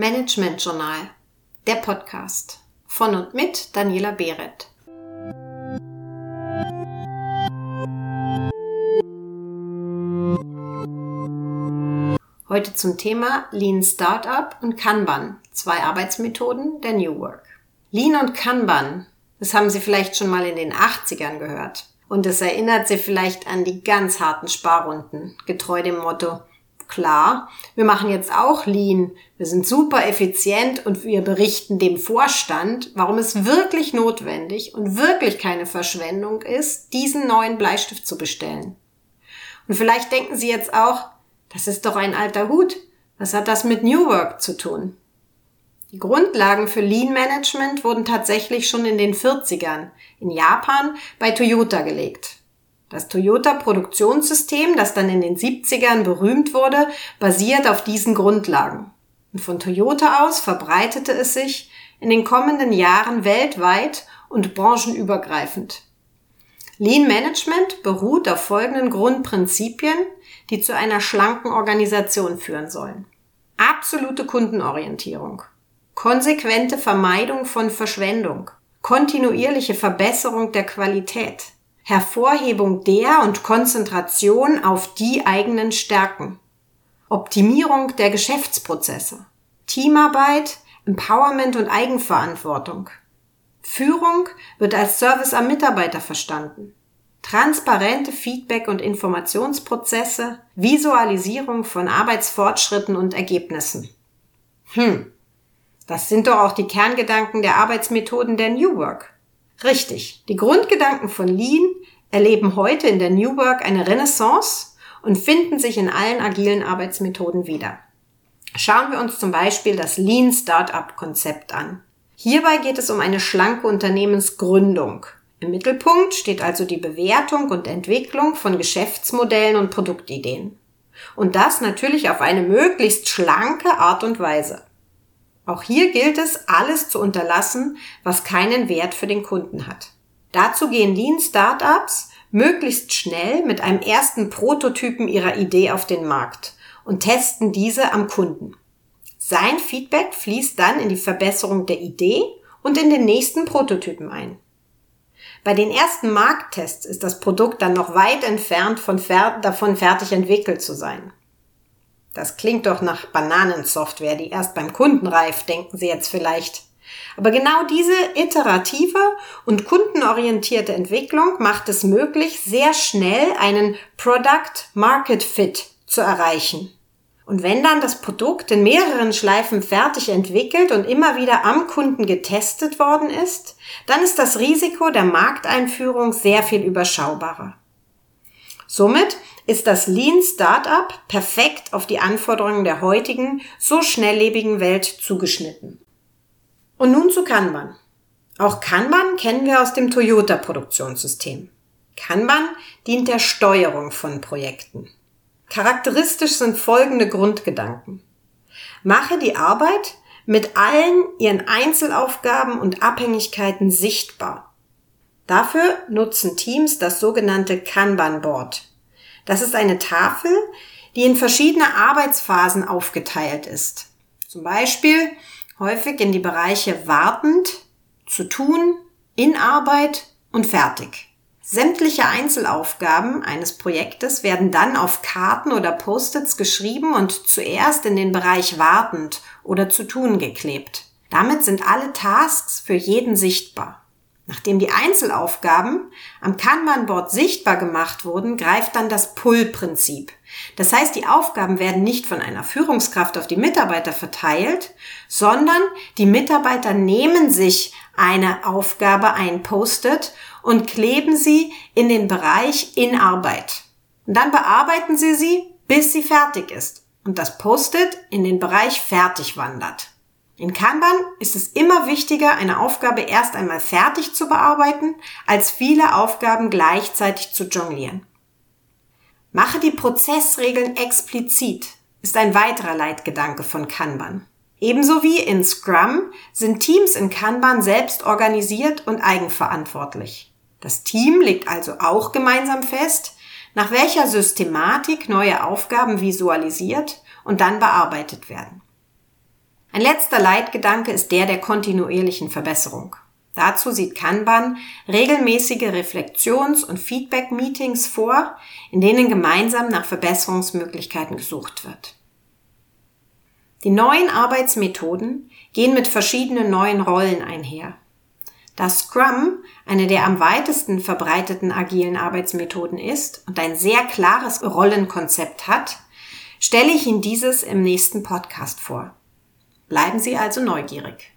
Management Journal, der Podcast von und mit Daniela Behret. Heute zum Thema Lean Startup und Kanban, zwei Arbeitsmethoden der New Work. Lean und Kanban, das haben Sie vielleicht schon mal in den 80ern gehört. Und es erinnert Sie vielleicht an die ganz harten Sparrunden, getreu dem Motto, klar, wir machen jetzt auch Lean, wir sind super effizient und wir berichten dem Vorstand, warum es wirklich notwendig und wirklich keine Verschwendung ist, diesen neuen Bleistift zu bestellen. Und vielleicht denken Sie jetzt auch, das ist doch ein alter Hut. Was hat das mit New Work zu tun? Die Grundlagen für Lean Management wurden tatsächlich schon in den 40ern in Japan bei Toyota gelegt. Das Toyota Produktionssystem, das dann in den 70ern berühmt wurde, basiert auf diesen Grundlagen. Und von Toyota aus verbreitete es sich in den kommenden Jahren weltweit und branchenübergreifend. Lean Management beruht auf folgenden Grundprinzipien, die zu einer schlanken Organisation führen sollen. Absolute Kundenorientierung, konsequente Vermeidung von Verschwendung, kontinuierliche Verbesserung der Qualität, Hervorhebung der und Konzentration auf die eigenen Stärken, Optimierung der Geschäftsprozesse, Teamarbeit, Empowerment und Eigenverantwortung. Führung wird als Service am Mitarbeiter verstanden. Transparente Feedback- und Informationsprozesse, Visualisierung von Arbeitsfortschritten und Ergebnissen. Hm, das sind doch auch die Kerngedanken der Arbeitsmethoden der New Work. Richtig, die Grundgedanken von Lean erleben heute in der New Work eine Renaissance und finden sich in allen agilen Arbeitsmethoden wieder. Schauen wir uns zum Beispiel das Lean Startup Konzept an. Hierbei geht es um eine schlanke Unternehmensgründung. Im Mittelpunkt steht also die Bewertung und Entwicklung von Geschäftsmodellen und Produktideen. Und das natürlich auf eine möglichst schlanke Art und Weise. Auch hier gilt es, alles zu unterlassen, was keinen Wert für den Kunden hat. Dazu gehen Lean Startups möglichst schnell mit einem ersten Prototypen ihrer Idee auf den Markt und testen diese am Kunden. Sein Feedback fließt dann in die Verbesserung der Idee und in den nächsten Prototypen ein. Bei den ersten Markttests ist das Produkt dann noch weit entfernt von fer davon fertig entwickelt zu sein. Das klingt doch nach Bananensoftware, die erst beim Kunden reift, denken Sie jetzt vielleicht. Aber genau diese iterative und kundenorientierte Entwicklung macht es möglich, sehr schnell einen Product Market Fit zu erreichen. Und wenn dann das Produkt in mehreren Schleifen fertig entwickelt und immer wieder am Kunden getestet worden ist, dann ist das Risiko der Markteinführung sehr viel überschaubarer. Somit ist das Lean Startup perfekt auf die Anforderungen der heutigen, so schnelllebigen Welt zugeschnitten. Und nun zu Kanban. Auch Kanban kennen wir aus dem Toyota Produktionssystem. Kanban dient der Steuerung von Projekten. Charakteristisch sind folgende Grundgedanken. Mache die Arbeit mit allen ihren Einzelaufgaben und Abhängigkeiten sichtbar. Dafür nutzen Teams das sogenannte Kanban Board. Das ist eine Tafel, die in verschiedene Arbeitsphasen aufgeteilt ist. Zum Beispiel häufig in die Bereiche wartend, zu tun, in Arbeit und fertig. Sämtliche Einzelaufgaben eines Projektes werden dann auf Karten oder Post-its geschrieben und zuerst in den Bereich wartend oder zu tun geklebt. Damit sind alle Tasks für jeden sichtbar. Nachdem die Einzelaufgaben am Kanban-Board sichtbar gemacht wurden, greift dann das Pull-Prinzip. Das heißt, die Aufgaben werden nicht von einer Führungskraft auf die Mitarbeiter verteilt, sondern die Mitarbeiter nehmen sich eine Aufgabe ein Post-it und kleben sie in den Bereich in Arbeit. Und dann bearbeiten sie sie, bis sie fertig ist und das Post-it in den Bereich fertig wandert. In Kanban ist es immer wichtiger, eine Aufgabe erst einmal fertig zu bearbeiten, als viele Aufgaben gleichzeitig zu jonglieren. Mache die Prozessregeln explizit ist ein weiterer Leitgedanke von Kanban. Ebenso wie in Scrum sind Teams in Kanban selbst organisiert und eigenverantwortlich. Das Team legt also auch gemeinsam fest, nach welcher Systematik neue Aufgaben visualisiert und dann bearbeitet werden. Ein letzter Leitgedanke ist der der kontinuierlichen Verbesserung. Dazu sieht Kanban regelmäßige Reflexions- und Feedback-Meetings vor, in denen gemeinsam nach Verbesserungsmöglichkeiten gesucht wird. Die neuen Arbeitsmethoden gehen mit verschiedenen neuen Rollen einher. Da Scrum eine der am weitesten verbreiteten agilen Arbeitsmethoden ist und ein sehr klares Rollenkonzept hat, stelle ich Ihnen dieses im nächsten Podcast vor. Bleiben Sie also neugierig.